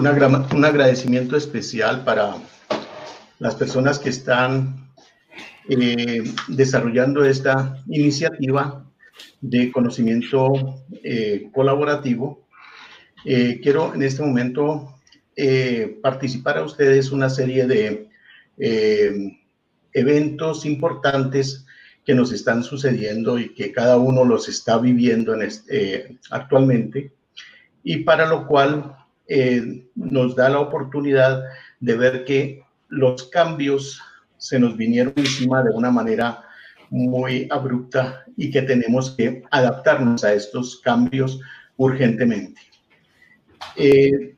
un agradecimiento especial para las personas que están eh, desarrollando esta iniciativa de conocimiento eh, colaborativo. Eh, quiero en este momento participar a ustedes una serie de eventos importantes que nos están sucediendo y que cada uno los está viviendo en este, actualmente y para lo cual nos da la oportunidad de ver que los cambios se nos vinieron encima de una manera muy abrupta y que tenemos que adaptarnos a estos cambios urgentemente. Eh,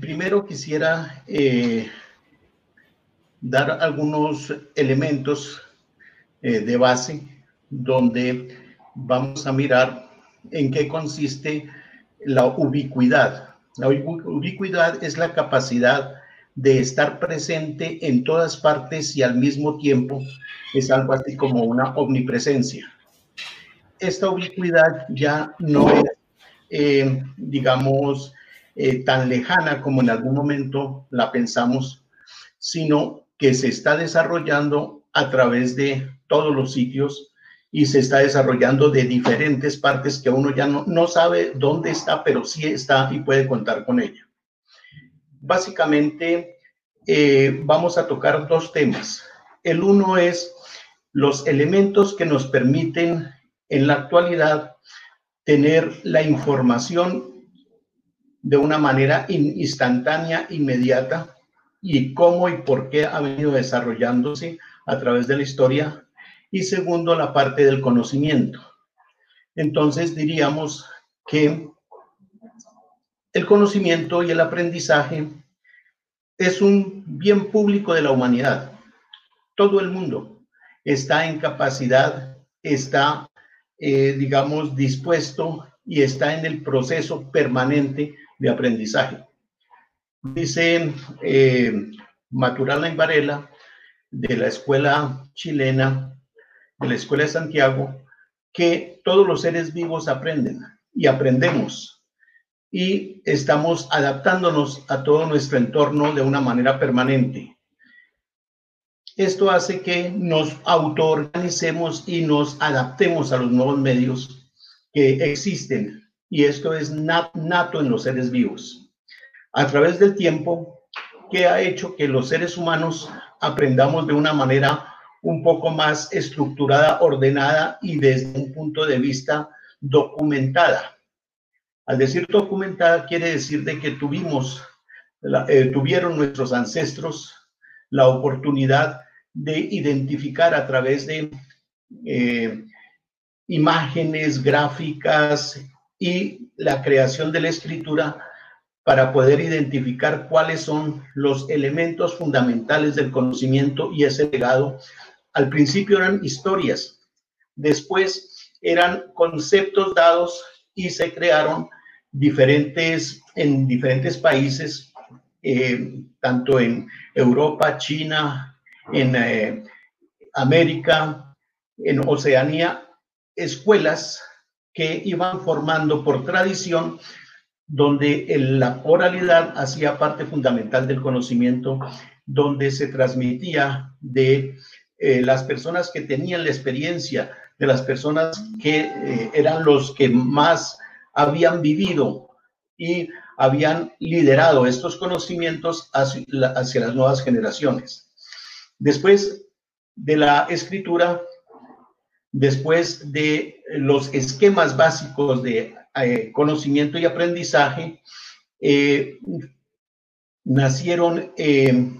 primero quisiera eh, dar algunos elementos eh, de base donde vamos a mirar en qué consiste la ubicuidad. La ubicuidad es la capacidad de estar presente en todas partes y al mismo tiempo es algo así como una omnipresencia. Esta ubicuidad ya no es, eh, digamos, eh, tan lejana como en algún momento la pensamos, sino que se está desarrollando a través de todos los sitios y se está desarrollando de diferentes partes que uno ya no, no sabe dónde está, pero sí está y puede contar con ella básicamente eh, vamos a tocar dos temas. El uno es los elementos que nos permiten en la actualidad tener la información de una manera instantánea, inmediata, y cómo y por qué ha venido desarrollándose a través de la historia. Y segundo, la parte del conocimiento. Entonces diríamos que el conocimiento y el aprendizaje es un bien público de la humanidad. Todo el mundo está en capacidad, está, eh, digamos, dispuesto y está en el proceso permanente de aprendizaje. Dice eh, Maturana y Varela, de la escuela chilena, de la escuela de Santiago, que todos los seres vivos aprenden y aprendemos y estamos adaptándonos a todo nuestro entorno de una manera permanente. Esto hace que nos autoorganicemos y nos adaptemos a los nuevos medios que existen y esto es nato en los seres vivos. A través del tiempo, que ha hecho que los seres humanos aprendamos de una manera un poco más estructurada, ordenada y desde un punto de vista documentada. Al decir documentada quiere decir de que tuvimos, eh, tuvieron nuestros ancestros la oportunidad de identificar a través de eh, imágenes, gráficas y la creación de la escritura para poder identificar cuáles son los elementos fundamentales del conocimiento y ese legado. Al principio eran historias, después eran conceptos dados y se crearon diferentes, en diferentes países, eh, tanto en Europa, China, en eh, América, en Oceanía, escuelas que iban formando por tradición, donde la oralidad hacía parte fundamental del conocimiento, donde se transmitía de eh, las personas que tenían la experiencia, de las personas que eran los que más habían vivido y habían liderado estos conocimientos hacia, las nuevas generaciones. Después de la escritura, después de los esquemas básicos de eh, conocimiento y aprendizaje, eh, nacieron, eh,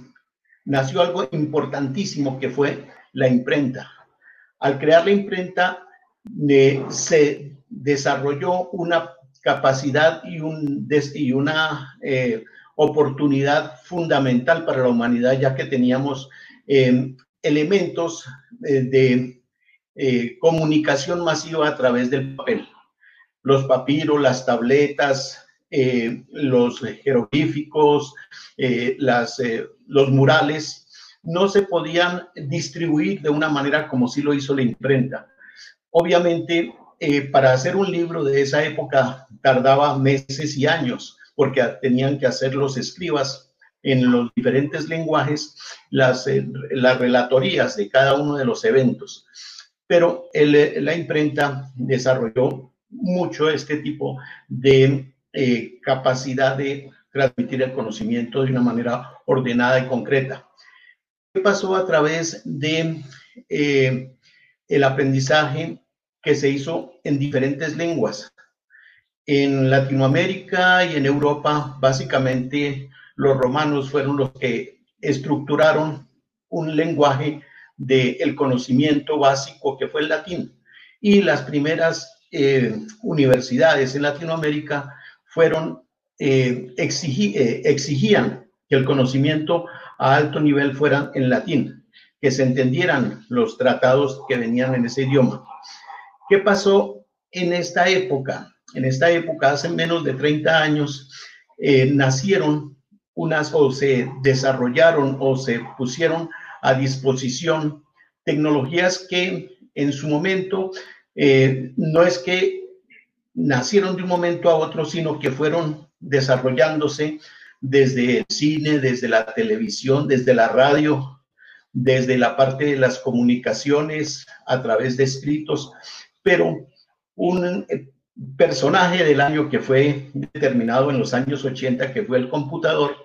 nació algo importantísimo que fue la imprenta. Al crear la imprenta, se desarrolló una capacidad y, un, y una eh, oportunidad fundamental para la humanidad, ya que teníamos eh, elementos eh, de, comunicación masiva a través del papel. Los papiros, las tabletas, los jeroglíficos, las, los murales, no se podían distribuir de una manera como sí lo hizo la imprenta. Obviamente, eh, para hacer un libro de esa época tardaba meses y años, porque tenían que hacer los escribas en los diferentes lenguajes las, eh, las relatorías de cada uno de los eventos. Pero la imprenta desarrolló mucho este tipo de eh, capacidad de transmitir el conocimiento de una manera ordenada y concreta. ¿Qué pasó a través de eh, el aprendizaje que se hizo en diferentes lenguas? En Latinoamérica y en Europa, básicamente los romanos fueron los que estructuraron un lenguaje del conocimiento básico que fue el latín. Y las primeras eh, universidades en Latinoamérica fueron, eh, eh, exigían que el conocimiento a alto nivel fuera en latín, que se entendieran los tratados que venían en ese idioma. ¿Qué pasó en esta época? En esta época, hace menos de 30 años, nacieron unas o se desarrollaron o se pusieron a disposición tecnologías que en su momento eh, no es que nacieron de un momento a otro, sino que fueron desarrollándose desde el cine, desde la televisión, desde la radio, desde la parte de las comunicaciones a través de escritos, pero un eh, personaje del año que fue determinado en los años 80, que fue el computador,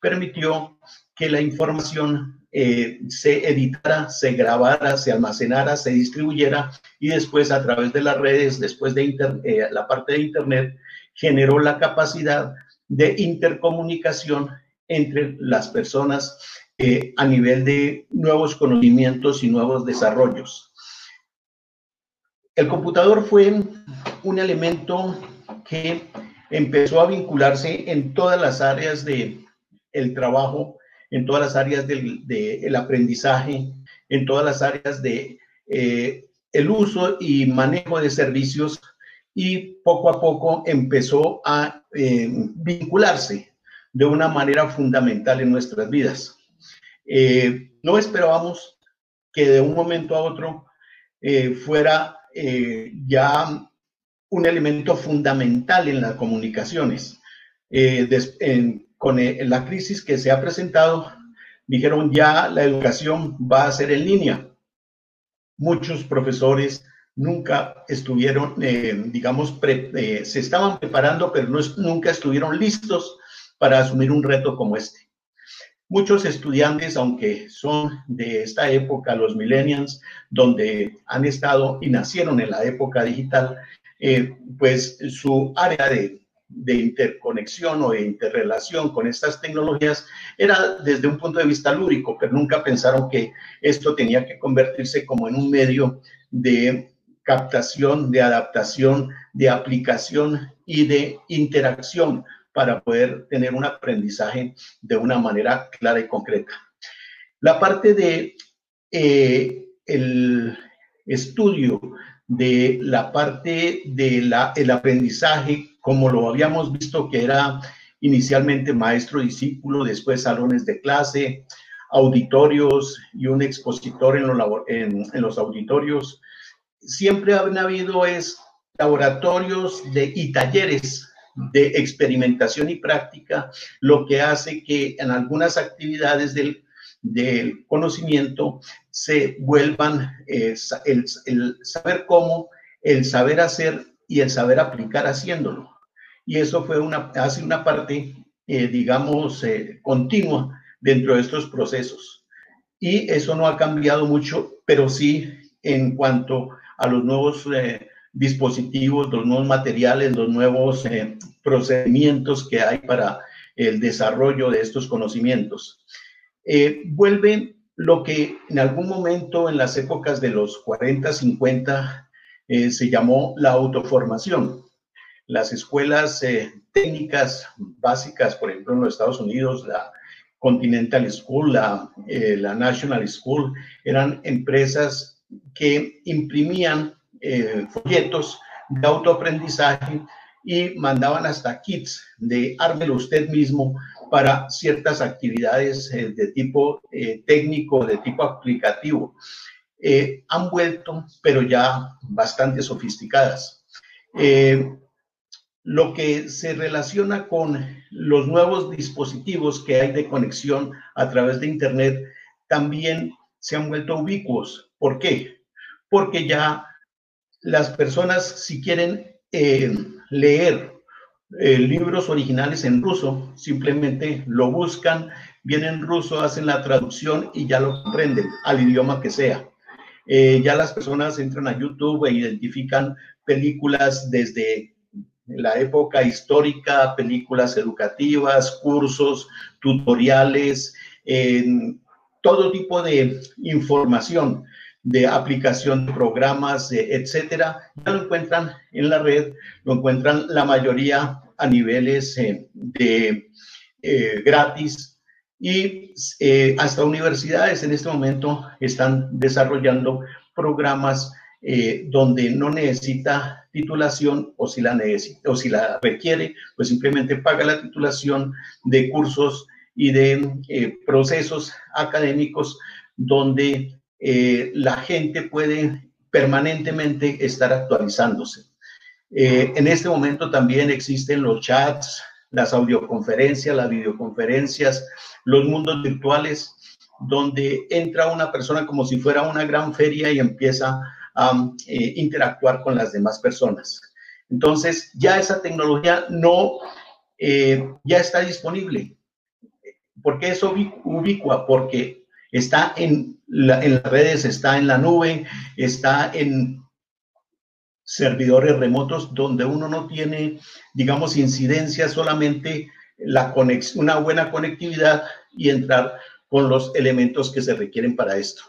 permitió que la información eh, se editara, se grabara, se almacenara, se distribuyera y después a través de las redes, después de eh, la parte de Internet, generó la capacidad de intercomunicación entre las personas eh, a nivel de nuevos conocimientos y nuevos desarrollos. El computador fue un elemento que empezó a vincularse en todas las áreas del el trabajo, en todas las áreas del aprendizaje, en todas las áreas de eh, el uso y manejo de servicios y poco a poco empezó a eh, vincularse de una manera fundamental en nuestras vidas. Eh, no esperábamos que de un momento a otro fuera ya un elemento fundamental en las comunicaciones. Con la crisis que se ha presentado, dijeron ya la educación va a ser en línea. Muchos profesores nunca estuvieron, eh, digamos, eh, se estaban preparando, pero no, nunca estuvieron listos para asumir un reto como este. Muchos estudiantes, aunque son de esta época, los millennials, donde han estado y nacieron en la época digital, eh, pues su área de, de interconexión o de interrelación con estas tecnologías era desde un punto de vista lúdico, pero nunca pensaron que esto tenía que convertirse como en un medio de captación, de adaptación, de aplicación y de interacción para poder tener un aprendizaje de una manera clara y concreta. La parte de eh, el estudio de la parte del el aprendizaje, como lo habíamos visto que era inicialmente maestro-discípulo, después salones de clase, auditorios y un expositor en los, en, los auditorios. Siempre han habido es laboratorios de, y talleres de experimentación y práctica, lo que hace que en algunas actividades del, del conocimiento se vuelvan eh, el, saber cómo, el saber hacer y el saber aplicar haciéndolo. Y eso fue una, hace una parte, eh, digamos, eh, continua dentro de estos procesos. Y eso no ha cambiado mucho, pero sí en cuanto a los nuevos dispositivos, los nuevos materiales, los nuevos procedimientos que hay para el desarrollo de estos conocimientos. vuelven lo que en algún momento en las épocas de los 40, 50 eh, se llamó la autoformación. Las escuelas eh, técnicas básicas, por ejemplo, en los Estados Unidos, la Continental School, la, eh, la National School, eran empresas que imprimían folletos de autoaprendizaje y mandaban hasta kits de ármelo usted mismo para ciertas actividades de tipo técnico, de tipo aplicativo. Eh, han vuelto, pero ya bastante sofisticadas. lo que se relaciona con los nuevos dispositivos que hay de conexión a través de Internet también se han vuelto ubicuos. ¿Por qué? Porque ya las personas, si quieren eh, leer eh, libros originales en ruso, simplemente lo buscan, vienen en ruso, hacen la traducción y ya lo comprenden al idioma que sea. Eh, ya las personas entran a YouTube e identifican películas desde la época histórica, películas educativas, cursos, tutoriales, todo tipo de información de aplicación de programas, etcétera, ya lo encuentran en la red, lo encuentran la mayoría a niveles eh, de eh, gratis y eh, hasta universidades en este momento están desarrollando programas donde no necesita titulación o si la necesita o si la requiere, pues simplemente paga la titulación de cursos y de procesos académicos donde eh, la gente puede permanentemente estar actualizándose. Eh, en este momento también existen los chats, las audioconferencias, las videoconferencias, los mundos virtuales, donde entra una persona como si fuera una gran feria y empieza a eh, interactuar con las demás personas. Entonces, ya esa tecnología no, ya está disponible. ¿Por qué es ubicua? Porque está en las redes, está en la nube, está en servidores remotos donde uno no tiene, digamos, incidencia, solamente la una buena conectividad y entrar con los elementos que se requieren para esto.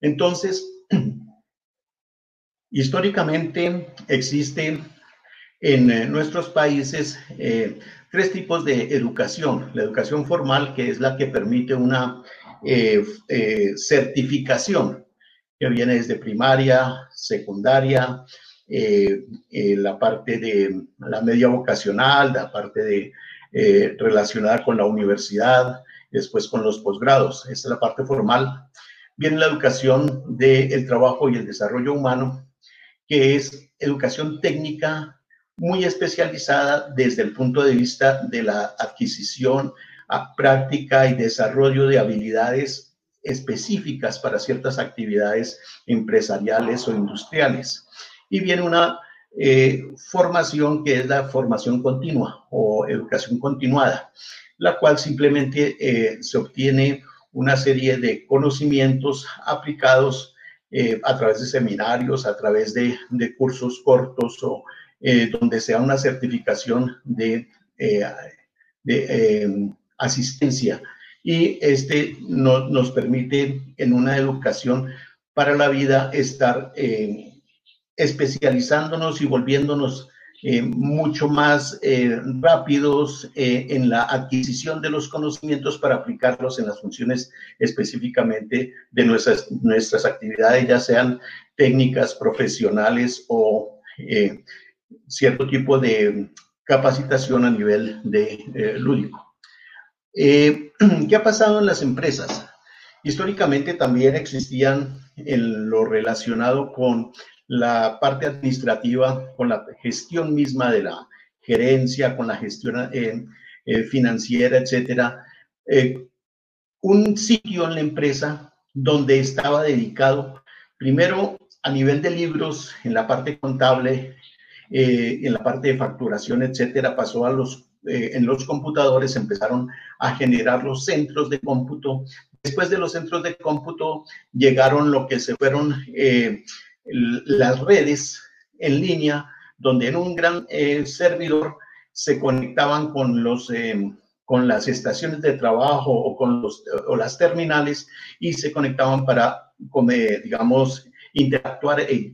Entonces, históricamente existe en eh, nuestros países eh, tres tipos de educación. La educación formal, que es la que permite una eh, certificación que viene desde primaria, secundaria, eh, la parte de la media vocacional, la parte de relacionada con la universidad, después con los posgrados. Esta es la parte formal. Viene la educación del trabajo y el desarrollo humano, que es educación técnica muy especializada desde el punto de vista de la adquisición a práctica y desarrollo de habilidades específicas para ciertas actividades empresariales o industriales. Y viene una eh, formación que es la formación continua o educación continuada, la cual simplemente eh, se obtiene una serie de conocimientos aplicados eh, a través de seminarios, a través de, cursos cortos o donde sea una certificación de, de asistencia y este nos permite en una educación para la vida estar eh, especializándonos y volviéndonos eh, mucho más eh, rápidos en la adquisición de los conocimientos para aplicarlos en las funciones específicamente de nuestras, nuestras actividades, ya sean técnicas profesionales o cierto tipo de capacitación a nivel de lúdico. Eh, ¿Qué ha pasado en las empresas? Históricamente también existían en lo relacionado con la parte administrativa, con la gestión misma de la gerencia, con la gestión eh, eh, financiera, etcétera, un sitio en la empresa donde estaba dedicado primero a nivel de libros, en la parte contable, en la parte de facturación, etcétera, pasó a los eh, en los computadores empezaron a generar los centros de cómputo. Después de los centros de cómputo llegaron lo que se fueron eh, las redes en línea, donde en un gran eh, servidor se conectaban con los con las estaciones de trabajo o con los, o las terminales y se conectaban para, digamos, interactuar e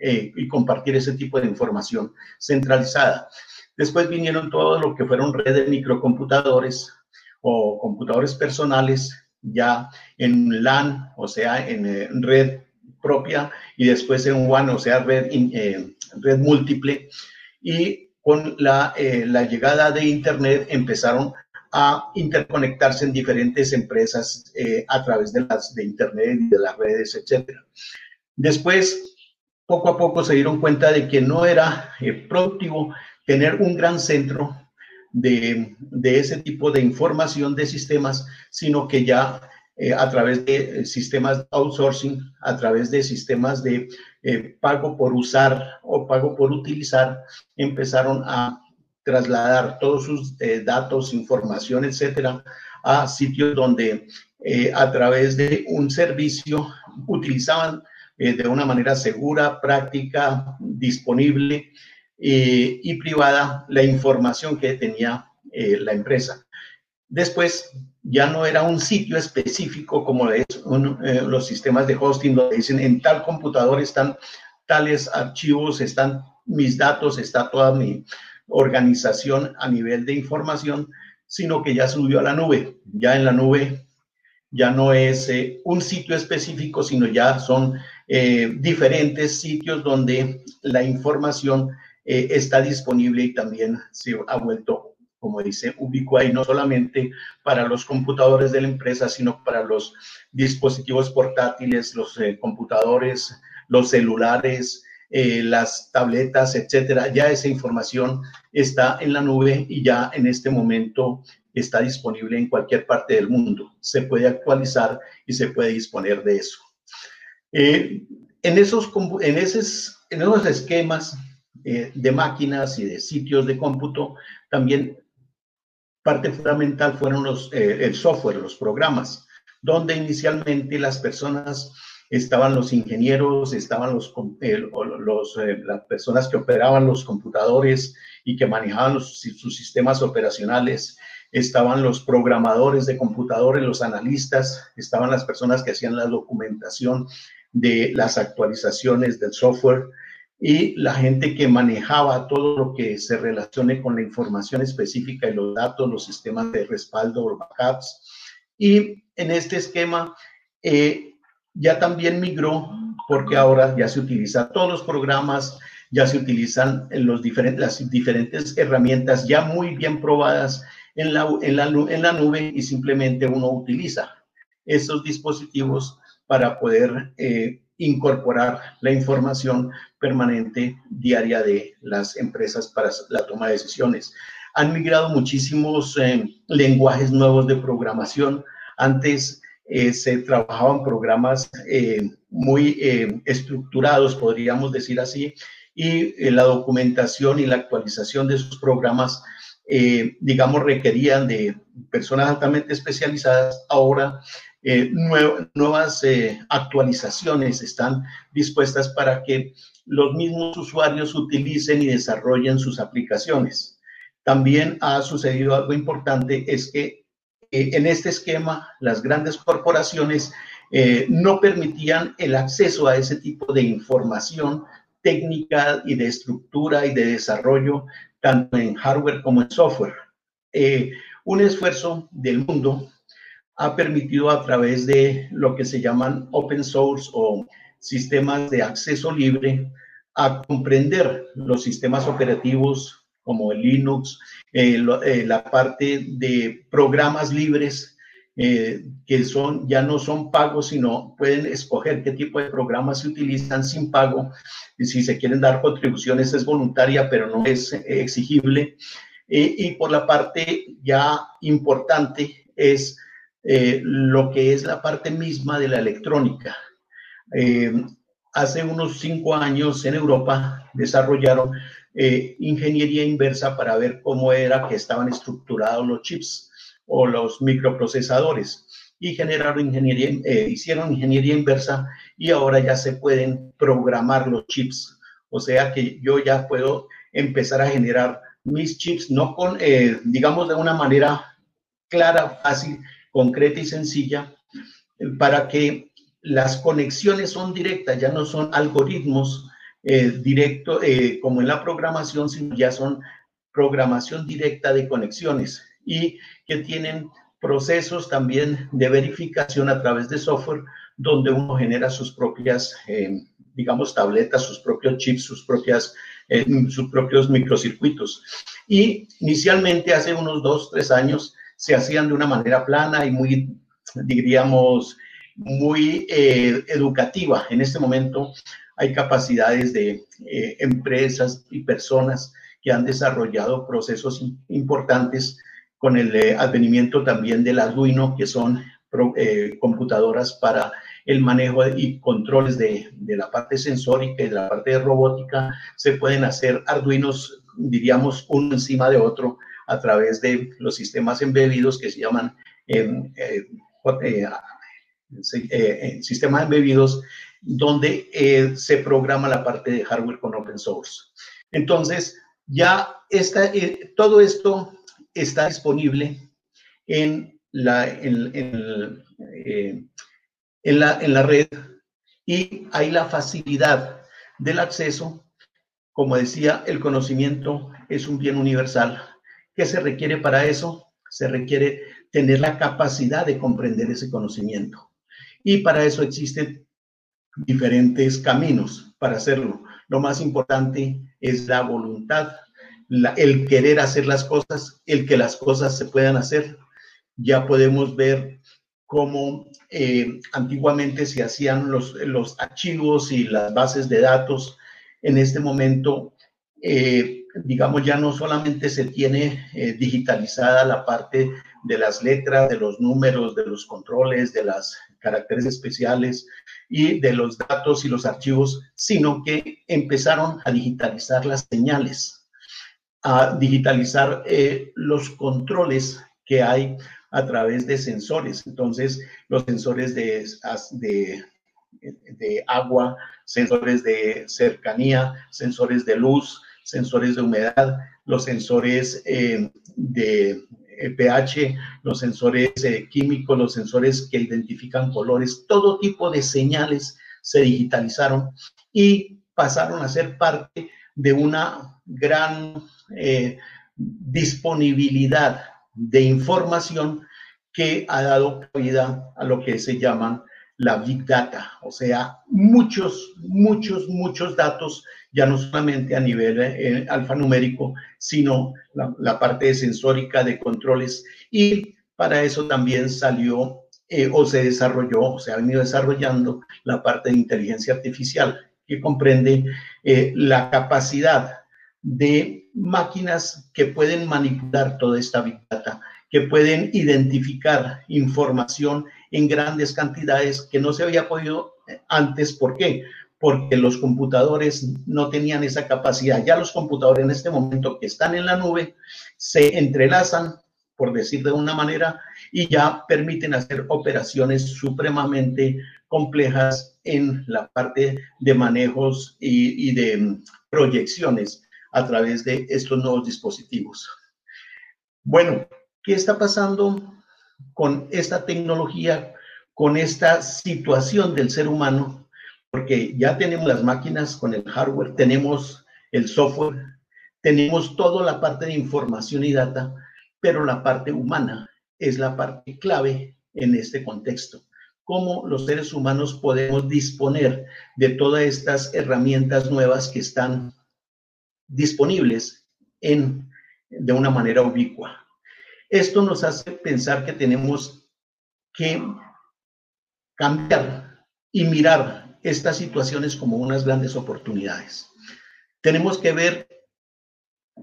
y compartir ese tipo de información centralizada. Después vinieron todo lo que fueron redes de microcomputadores o computadores personales ya en LAN, o sea, en eh, red propia, y después en WAN, o sea, red, eh, red múltiple. Y con la, eh, la llegada de Internet empezaron a interconectarse en diferentes empresas a través de las de Internet y de las redes, etc. Después poco a poco se dieron cuenta de que no era eh, productivo tener un gran centro de, ese tipo de información de sistemas, sino que ya eh, a través de sistemas de outsourcing, a través de sistemas de eh, pago por usar o pago por utilizar, empezaron a trasladar todos sus datos, información, etcétera, a sitios donde a través de un servicio utilizaban eh, de una manera segura, práctica, disponible eh, y privada la información que tenía eh, la empresa. Después, ya no era un sitio específico como es los sistemas de hosting donde dicen en tal computador están tales archivos, están mis datos, está toda mi organización a nivel de información, sino que ya subió a la nube. Ya en la nube ya no es un sitio específico, sino ya son eh, diferentes sitios donde la información eh, está disponible y también se ha vuelto, como dice, ubicua y no solamente para los computadores de la empresa, sino para los dispositivos portátiles, los eh, computadores, los celulares, las tabletas, etcétera. Ya esa información está en la nube y ya en este momento está disponible en cualquier parte del mundo. Se puede actualizar y se puede disponer de eso. Eh, en, esos, en, esos, en esos esquemas eh, de máquinas y de sitios de cómputo, también parte fundamental fueron los, eh, el software, los programas, donde inicialmente las personas estaban los ingenieros, estaban los, los las personas que operaban los computadores y que manejaban sus sistemas operacionales, estaban los programadores de computadores, los analistas, estaban las personas que hacían la documentación de las actualizaciones del software y la gente que manejaba todo lo que se relacione con la información específica y los datos, los sistemas de respaldo, los backups. Y en este esquema eh, ya también migró porque ahora ya se utilizan todos los programas, ya se utilizan los diferentes, las diferentes herramientas ya muy bien probadas en la, en la, en la nube y simplemente uno utiliza esos dispositivos para poder eh, incorporar la información permanente diaria de las empresas para la toma de decisiones. Han migrado muchísimos eh, lenguajes nuevos de programación. Antes eh, se trabajaban programas muy estructurados, podríamos decir así, y la documentación y la actualización de esos programas, digamos, requerían de personas altamente especializadas. Ahora eh, nuevas eh, actualizaciones están dispuestas para que los mismos usuarios utilicen y desarrollen sus aplicaciones. También ha sucedido algo importante, es que eh, en este esquema las grandes corporaciones no permitían el acceso a ese tipo de información técnica y de estructura y de desarrollo, tanto en hardware como en software. un esfuerzo del mundo ha permitido a través de lo que se llaman open source o sistemas de acceso libre a comprender los sistemas operativos como el Linux, eh, eh, la parte de programas libres eh, que son, ya no son pagos, sino pueden escoger qué tipo de programas se utilizan sin pago. Y si se quieren dar contribuciones es voluntaria, pero no es exigible. y por la parte ya importante es eh, lo que es la parte misma de la electrónica. Eh, hace unos cinco años en Europa desarrollaron eh, ingeniería inversa para ver cómo era que estaban estructurados los chips o los microprocesadores y generaron ingeniería, hicieron ingeniería inversa y ahora ya se pueden programar los chips. O sea que yo ya puedo empezar a generar mis chips, no con, digamos, de una manera clara, fácil, concreta y sencilla para que las conexiones son directas, ya no son algoritmos eh, directos eh, como en la programación, sino ya son programación directa de conexiones y que tienen procesos también de verificación a través de software donde uno genera sus propias, eh, digamos, tabletas, sus propios chips, sus, propias, sus propios microcircuitos. Y inicialmente, hace unos dos, tres años, se hacían de una manera plana y muy, diríamos, muy eh, educativa. En este momento hay capacidades de eh, empresas y personas que han desarrollado procesos importantes con el eh, advenimiento también del Arduino, que son eh, computadoras para el manejo y controles de, de, la parte sensórica y de la parte de robótica. Se pueden hacer Arduinos, diríamos, uno encima de otro a través de los sistemas embebidos que se llaman eh, eh, eh, sistemas embebidos, donde se programa la parte de hardware con open source. Entonces, ya está, todo esto está disponible en la, en, en, la, en la red y hay la facilidad del acceso. Como decía, el conocimiento es un bien universal ¿Qué se requiere para eso? Se requiere tener la capacidad de comprender ese conocimiento. Y para eso existen diferentes caminos para hacerlo. Lo más importante es la voluntad, el querer hacer las cosas, el que las cosas se puedan hacer. Ya podemos ver cómo eh, antiguamente se hacían los, los archivos y las bases de datos. En este momento eh, digamos, ya no solamente se tiene eh, digitalizada la parte de las letras, de los números, de los controles, de los caracteres especiales y de los datos y los archivos, sino que empezaron a digitalizar las señales, a digitalizar eh, los controles que hay a través de sensores. Entonces, los sensores de, de, de agua, sensores de cercanía, sensores de luz, sensores de humedad, los sensores eh, de eh, pH, los sensores eh, químicos, los sensores que identifican colores, todo tipo de señales se digitalizaron y pasaron a ser parte de una gran disponibilidad de información que ha dado vida a lo que se llaman la Big Data, o sea, muchos, muchos, muchos datos, ya no solamente a nivel eh, alfanumérico, sino la, parte sensórica de controles. Y para eso también salió eh, o se desarrolló, o se ha venido desarrollando la parte de inteligencia artificial, que comprende eh, la capacidad de máquinas que pueden manipular toda esta Big Data, que pueden identificar información en grandes cantidades que no se había podido eh, antes. ¿Por qué? Porque los computadores no tenían esa capacidad. Ya los computadores en este momento que están en la nube se entrelazan, por decir de una manera, y ya permiten hacer operaciones supremamente complejas en la parte de manejos y, y de mm, proyecciones a través de estos nuevos dispositivos. Bueno, ¿qué está pasando con esta tecnología, con esta situación del ser humano, porque ya tenemos las máquinas con el hardware, tenemos el software, tenemos toda la parte de información y data, pero la parte humana es la parte clave en este contexto. Cómo los seres humanos podemos disponer de todas estas herramientas nuevas que están disponibles en, de una manera ubicua. Esto nos hace pensar que tenemos que cambiar y mirar estas situaciones como unas grandes oportunidades. Tenemos que ver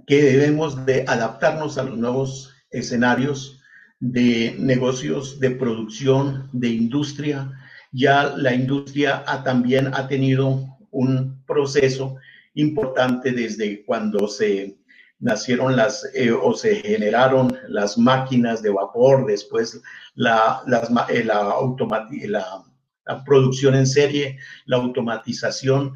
que debemos de adaptarnos a los nuevos escenarios de negocios, de producción, de industria. Ya la industria también ha tenido un proceso importante desde cuando se nacieron las eh, o se generaron las máquinas de vapor, después la, eh, la, la, producción en serie, la automatización,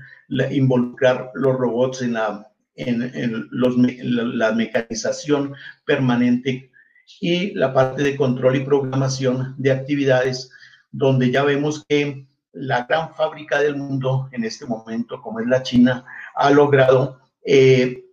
involucrar los robots en, la, en, los, la mecanización permanente y la parte de control y programación de actividades, donde ya vemos que la gran fábrica del mundo en este momento, como es la China, ha logrado eh,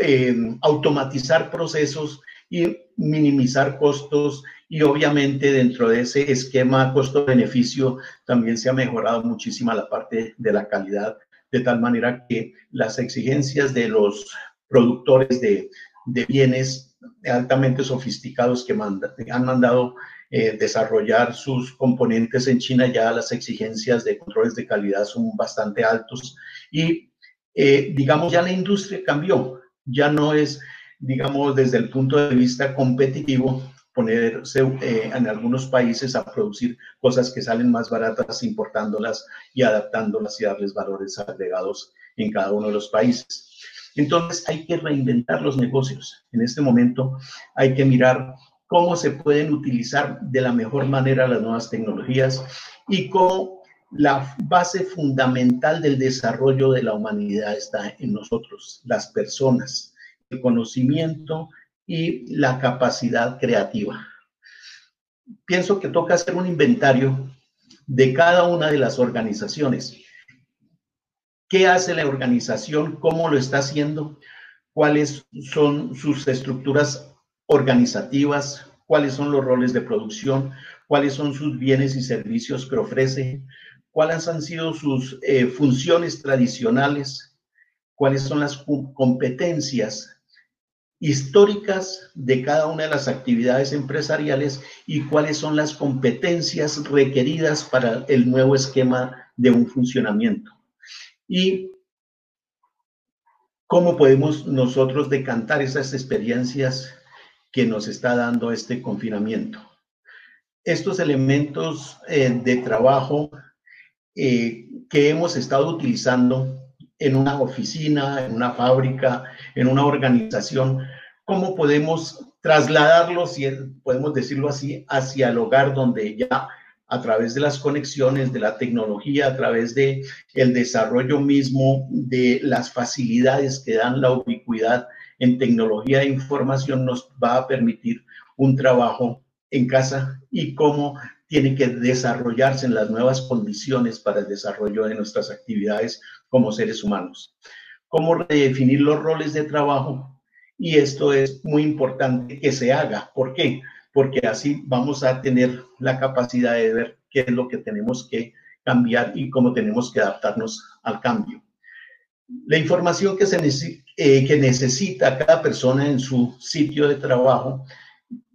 eh, automatizar procesos y minimizar costos y obviamente dentro de ese esquema costo-beneficio también se ha mejorado muchísimo la parte de la calidad, de tal manera que las exigencias de los productores de, de bienes altamente sofisticados que han mandado eh, desarrollar sus componentes en China, ya las exigencias de controles de calidad son bastante altos y, eh, digamos, ya la industria cambió, ya no es, digamos, desde el punto de vista competitivo, ponerse eh, en algunos países a producir cosas que salen más baratas, importándolas y adaptándolas y darles valores agregados en cada uno de los países. Entonces hay que reinventar los negocios. En este momento hay que mirar cómo se pueden utilizar de la mejor manera las nuevas tecnologías y cómo la base fundamental del desarrollo de la humanidad está en nosotros, las personas, el conocimiento y la capacidad creativa. Pienso que toca hacer un inventario de cada una de las organizaciones. ¿Qué hace la organización? ¿Cómo lo está haciendo? ¿Cuáles son sus estructuras organizativas, cuáles son los roles de producción, cuáles son sus bienes y servicios que ofrece, cuáles han sido sus eh, funciones tradicionales, cuáles son las competencias históricas de cada una de las actividades empresariales y cuáles son las competencias requeridas para el nuevo esquema de un funcionamiento. Y cómo podemos nosotros decantar esas experiencias que nos está dando este confinamiento. Estos elementos eh, de trabajo eh, que hemos estado utilizando en una oficina, en una fábrica, en una organización, ¿cómo podemos trasladarlos, si podemos decirlo así, hacia el hogar donde ya a través de las conexiones, de la tecnología, a través de el desarrollo mismo de las facilidades que dan la ubicuidad en tecnología de información nos va a permitir un trabajo en casa y cómo tiene que desarrollarse en las nuevas condiciones para el desarrollo de nuestras actividades como seres humanos. Cómo redefinir los roles de trabajo y esto es muy importante que se haga. ¿Por qué? Porque así vamos a tener la capacidad de ver qué es lo que tenemos que cambiar y cómo tenemos que adaptarnos al cambio. La información que, se eh, que necesita cada persona en su sitio de trabajo,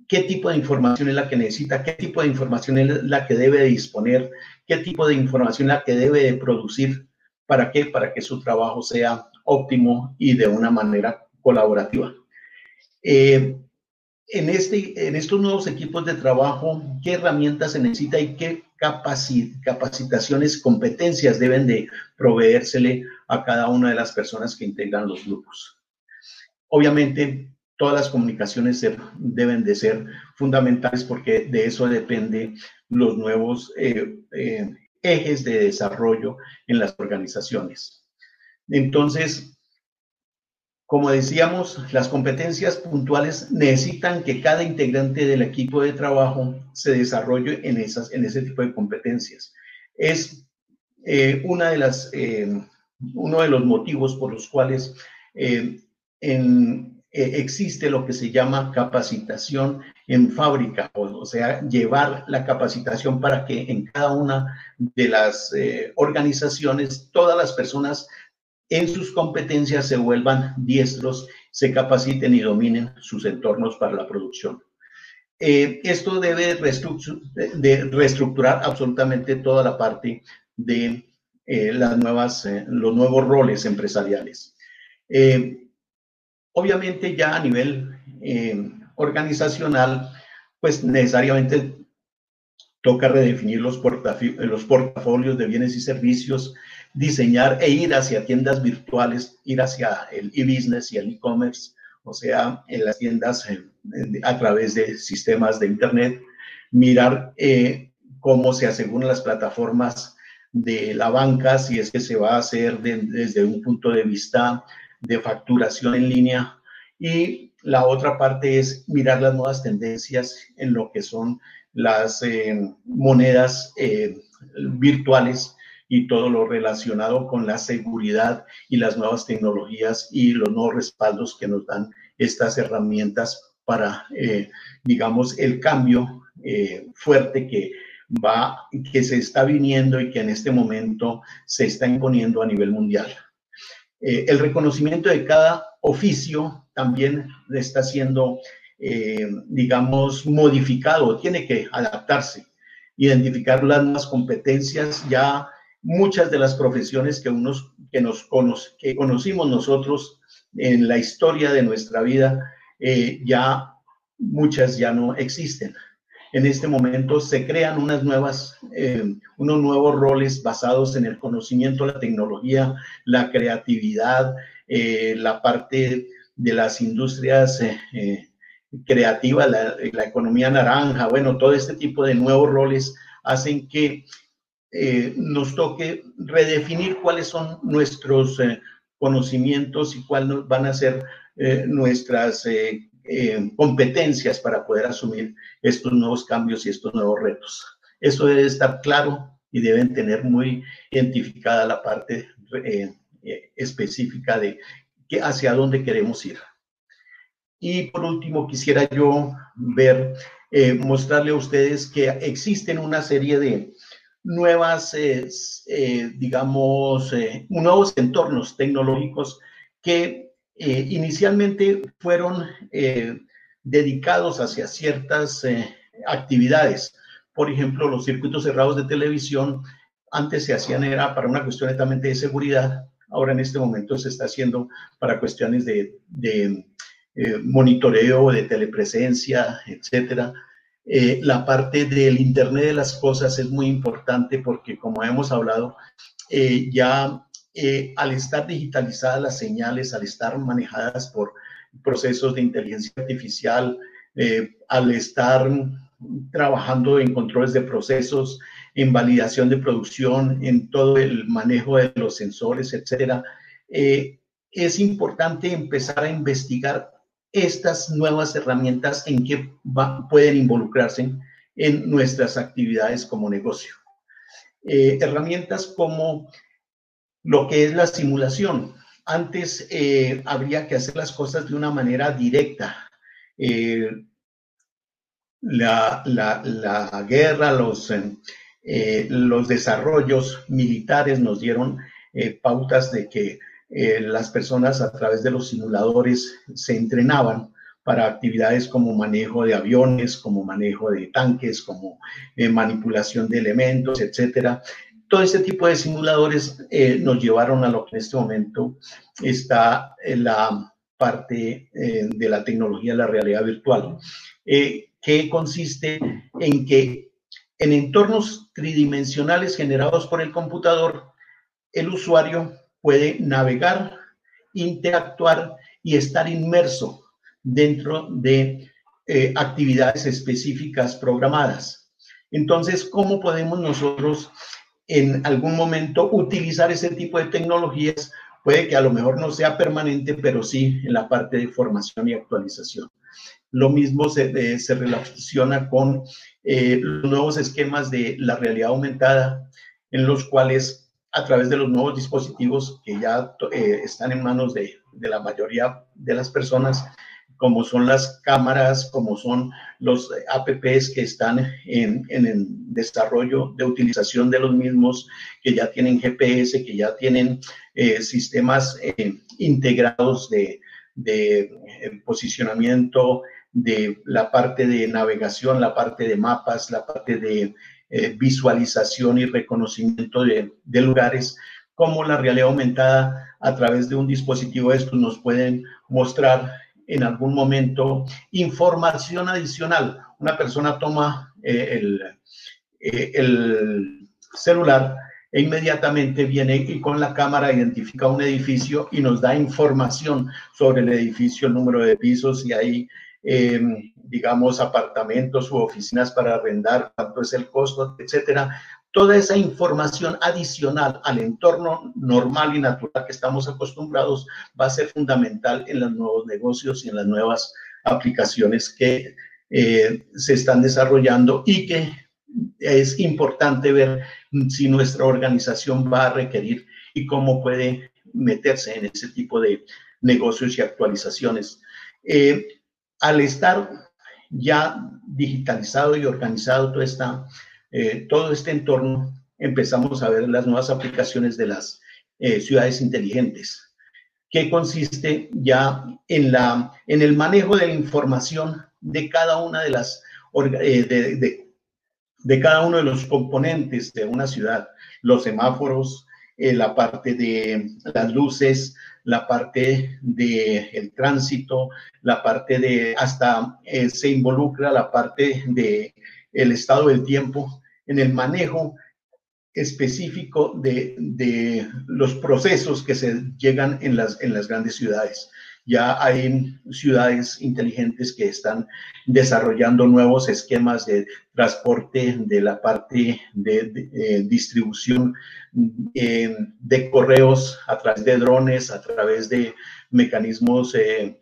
qué tipo de información es la que necesita, qué tipo de información es la que debe disponer, qué tipo de información es la que debe de producir, ¿para qué? Para que su trabajo sea óptimo y de una manera colaborativa. Eh, en, este, en estos nuevos equipos de trabajo, ¿qué herramientas se necesita y qué capacitaciones, competencias deben de proveérsele a cada una de las personas que integran los grupos. Obviamente, todas las comunicaciones deben de ser fundamentales porque de eso depende los nuevos eh, eh, ejes de desarrollo en las organizaciones. Entonces, como decíamos, las competencias puntuales necesitan que cada integrante del equipo de trabajo se desarrolle en, esas, en ese tipo de competencias. Es eh, una de las, uno de los motivos por los cuales eh, existe lo que se llama capacitación en fábrica, o, sea, llevar la capacitación para que en cada una de las organizaciones todas las personas en sus competencias se vuelvan diestros, se capaciten y dominen sus entornos para la producción. Eh, esto debe de reestructurar absolutamente toda la parte de eh, las nuevas, eh, los nuevos roles empresariales. Obviamente ya a nivel organizacional, pues necesariamente toca redefinir los, portafolios de bienes y servicios, diseñar e ir hacia tiendas virtuales, ir hacia el e-business y el e-commerce, o sea, en las tiendas a través de sistemas de Internet, mirar eh, cómo se aseguran las plataformas de la banca, si es que se va a hacer desde un punto de vista de facturación en línea. Y la otra parte es mirar las nuevas tendencias en lo que son las eh, monedas eh, virtuales y todo lo relacionado con la seguridad y las nuevas tecnologías y los nuevos respaldos que nos dan estas herramientas para, eh, digamos, el cambio fuerte que va, que se está viniendo y que en este momento se está imponiendo a nivel mundial. Eh, el reconocimiento de cada oficio también está siendo digamos, modificado, tiene que adaptarse, identificar las competencias ya muchas de las profesiones que, unos, que, nos que conocimos nosotros en la historia de nuestra vida, eh, ya muchas ya no existen. En este momento se crean eh, unos nuevos roles basados en el conocimiento, la tecnología, la creatividad, eh, la parte de las industrias creativas, la, economía naranja, bueno, todo este tipo de nuevos roles hacen que eh, nos toque redefinir cuáles son nuestros eh, conocimientos y cuáles van a ser eh, competencias para poder asumir estos nuevos cambios y estos nuevos retos. Eso debe estar claro y deben tener muy identificada la parte específica de que hacia dónde queremos ir. Y por último, quisiera yo ver, mostrarle a ustedes que existen una serie de, nuevas, eh, eh, digamos, eh, nuevos entornos tecnológicos que inicialmente fueron dedicados hacia ciertas actividades. Por ejemplo, los circuitos cerrados de televisión antes se hacían era para una cuestión netamente de seguridad, ahora en este momento se está haciendo para cuestiones de, de monitoreo, de telepresencia, etcétera. Eh, la parte del Internet de las Cosas es muy importante porque, como hemos hablado, eh, ya eh, al estar digitalizadas las señales, al estar manejadas por procesos de inteligencia artificial, al estar trabajando en controles de procesos, en validación de producción, en todo el manejo de los sensores, etcétera, es importante empezar a investigar estas nuevas herramientas en que pueden involucrarse en nuestras actividades como negocio. Eh, herramientas como lo que es la simulación. Antes eh, habría que hacer las cosas de una manera directa. Eh, la, la, guerra, los, los desarrollos militares nos dieron pautas de que eh, las personas a través de los simuladores se entrenaban para actividades como manejo de aviones, como manejo de tanques, como eh, manipulación de elementos, etcétera. Todo este tipo de simuladores eh, nos llevaron a lo que en este momento está en la parte de la tecnología de la realidad virtual, que consiste en que en entornos tridimensionales generados por el computador, el usuario puede navegar, interactuar y estar inmerso dentro de eh, actividades específicas programadas. Entonces, ¿cómo podemos nosotros en algún momento utilizar ese tipo de tecnologías? Puede que a lo mejor no sea permanente, pero sí en la parte de formación y actualización. Lo mismo se, se relaciona con eh, los nuevos esquemas de la realidad aumentada, en los cuales a través de los nuevos dispositivos que ya eh, están en manos de, la mayoría de las personas, como son las cámaras, como son los apps que están en, en el desarrollo de utilización de los mismos, que ya tienen GPS, que ya tienen eh, sistemas eh, integrados de, de posicionamiento, de la parte de navegación, la parte de mapas, la parte de eh, visualización y reconocimiento de, lugares, como la realidad aumentada a través de un dispositivo de estos nos pueden mostrar en algún momento información adicional. Una persona toma eh, el, eh, el celular e inmediatamente viene y con la cámara identifica un edificio y nos da información sobre el edificio, el número de pisos y ahí eh, digamos, apartamentos u oficinas para arrendar, cuánto es el costo, etcétera. Toda esa información adicional al entorno normal y natural que estamos acostumbrados va a ser fundamental en los nuevos negocios y en las nuevas aplicaciones que eh, se están desarrollando y que es importante ver si nuestra organización va a requerir y cómo puede meterse en ese tipo de negocios y actualizaciones. Eh, al estar ya digitalizado y organizado todo, esta, eh, todo este entorno, empezamos a ver las nuevas aplicaciones de las eh, ciudades inteligentes. que consiste ya en, la, en el manejo de la información de cada una de las eh, de, de, cada uno de los componentes de una ciudad, los semáforos, la parte de las luces, la parte del el tránsito, la parte de hasta se involucra la parte de el estado del tiempo en el manejo específico de, de, los procesos que se llegan en las, en las grandes ciudades. Ya hay ciudades inteligentes que están desarrollando nuevos esquemas de transporte de la parte de, eh, distribución eh, de correos a través de drones, a través de mecanismos eh,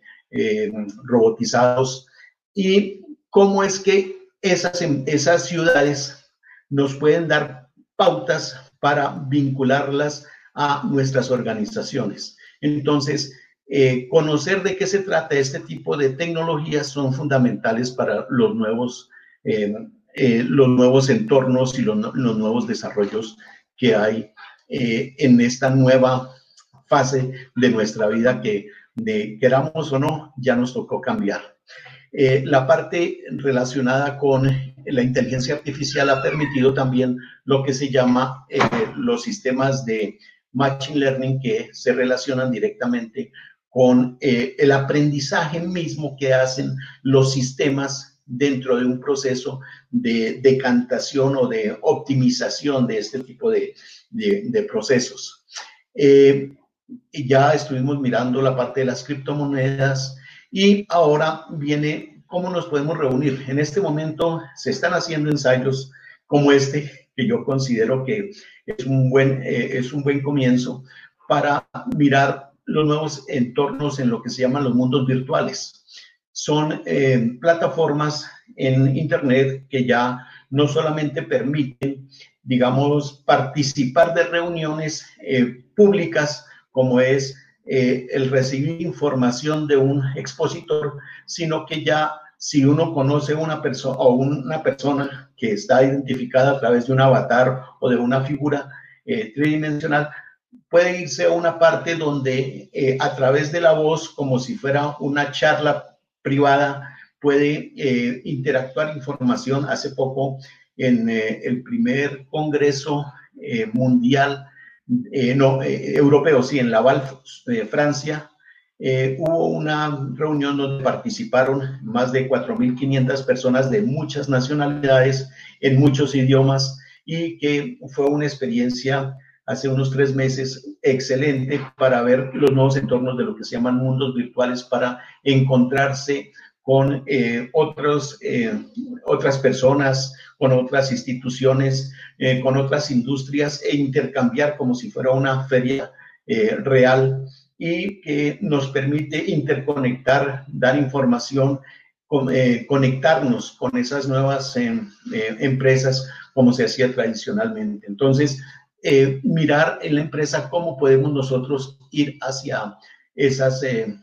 robotizados. Y cómo es que esas, esas ciudades nos pueden dar pautas para vincularlas a nuestras organizaciones. Entonces, eh, conocer de qué se trata este tipo de tecnologías son fundamentales para los nuevos, eh, eh, los nuevos entornos y los, nuevos desarrollos que hay en esta nueva fase de nuestra vida que, de, queramos o no, ya nos tocó cambiar. La parte relacionada con la inteligencia artificial ha permitido también lo que se llama los sistemas de machine learning que se relacionan directamente con eh, el aprendizaje mismo que hacen los sistemas dentro de un proceso de decantación o de optimización de este tipo de, procesos. Eh, ya estuvimos mirando la parte de las criptomonedas y ahora viene cómo nos podemos reunir. En este momento se están haciendo ensayos como este, que yo considero que es un buen, eh, es un buen comienzo para mirar los nuevos entornos en lo que se llaman los mundos virtuales. Son eh, plataformas en Internet que ya no solamente permiten, digamos, participar de reuniones eh, públicas, como es eh, el recibir información de un expositor, sino que ya si uno conoce una persona o una persona que está identificada a través de un avatar o de una figura tridimensional, puede irse a una parte donde eh, a través de la voz, como si fuera una charla privada, puede eh, interactuar información. Hace poco, en eh, el primer Congreso Mundial, no, europeo, sí, en Laval, Francia, hubo una reunión donde participaron más de 4.500 personas de muchas nacionalidades, en muchos idiomas, y que fue una experiencia hace unos tres meses excelente para ver los nuevos entornos de lo que se llaman mundos virtuales para encontrarse con eh, eh, otras personas, con otras instituciones, eh, con otras industrias e intercambiar como si fuera una feria real y que nos permite interconectar, dar información, conectarnos con esas nuevas empresas como se hacía tradicionalmente. Entonces, eh, mirar en la empresa cómo podemos nosotros ir hacia, esas, eh, eh,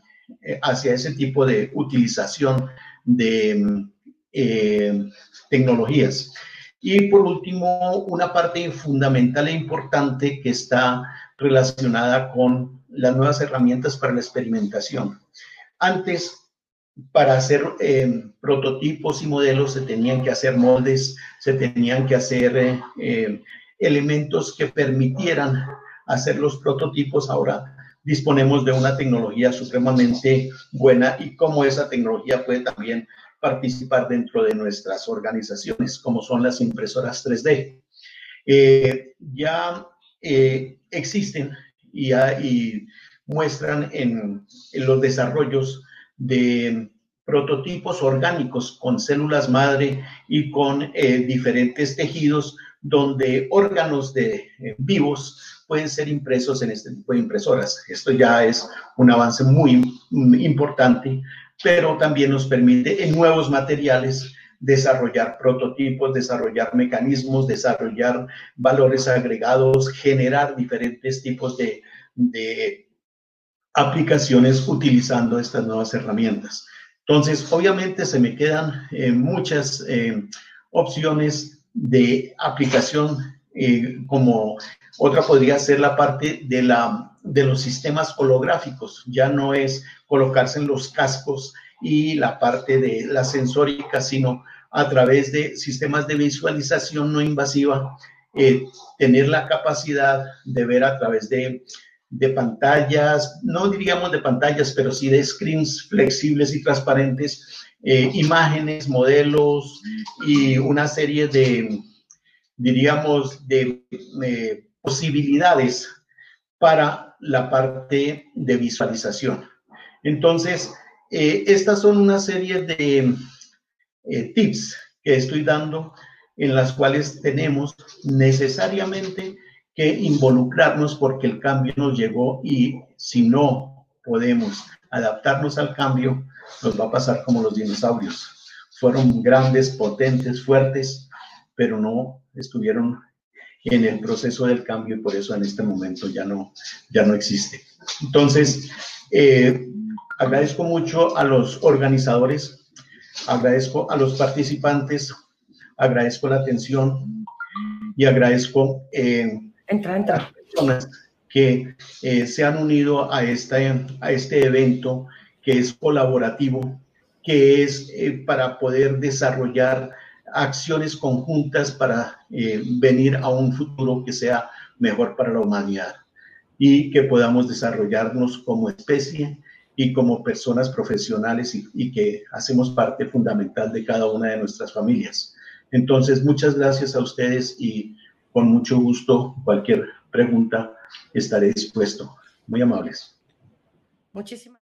hacia ese tipo de utilización de tecnologías. Y por último, una parte fundamental e importante que está relacionada con las nuevas herramientas para la experimentación. Antes, para hacer prototipos y modelos se tenían que hacer moldes, se tenían que hacer elementos que permitieran hacer los prototipos. Ahora disponemos de una tecnología supremamente buena y cómo esa tecnología puede también participar dentro de nuestras organizaciones, como son las impresoras 3D. Eh, ya eh, existen y, y muestran en, los desarrollos de prototipos orgánicos con células madre y con eh, diferentes tejidos donde órganos de vivos pueden ser impresos en este tipo de impresoras. Esto ya es un avance muy importante, pero también nos permite en nuevos materiales desarrollar prototipos, desarrollar mecanismos, desarrollar valores agregados, generar diferentes tipos de, aplicaciones utilizando estas nuevas herramientas. Entonces, obviamente se me quedan eh, muchas eh, opciones de aplicación, eh, como otra podría ser la parte de la de los sistemas holográficos, ya no es colocarse en los cascos y la parte de la sensórica, sino a través de sistemas de visualización no invasiva, eh, tener la capacidad de ver a través de, de pantallas, no diríamos de pantallas, pero sí de screens flexibles y transparentes, eh, imágenes, modelos y una serie de, diríamos, de eh, posibilidades para la parte de visualización. Entonces, eh, estas son una serie de tips que estoy dando en las cuales tenemos necesariamente que involucrarnos porque el cambio nos llegó y si no podemos adaptarnos al cambio, nos va a pasar como los dinosaurios. Fueron grandes, potentes, fuertes, pero no estuvieron en el proceso del cambio y por eso en este momento ya no, ya no existe. Entonces, eh, agradezco mucho a los organizadores, agradezco a los participantes, agradezco la atención y agradezco eh, entra, entra. personas que eh, se han unido a, esta, a este evento que es colaborativo, que es eh, para poder desarrollar acciones conjuntas para eh, venir a un futuro que sea mejor para la humanidad y que podamos desarrollarnos como especie y como personas profesionales y, y, que hacemos parte fundamental de cada una de nuestras familias. Entonces, muchas gracias a ustedes y con mucho gusto cualquier pregunta estaré dispuesto. Muy amables. Muchísimas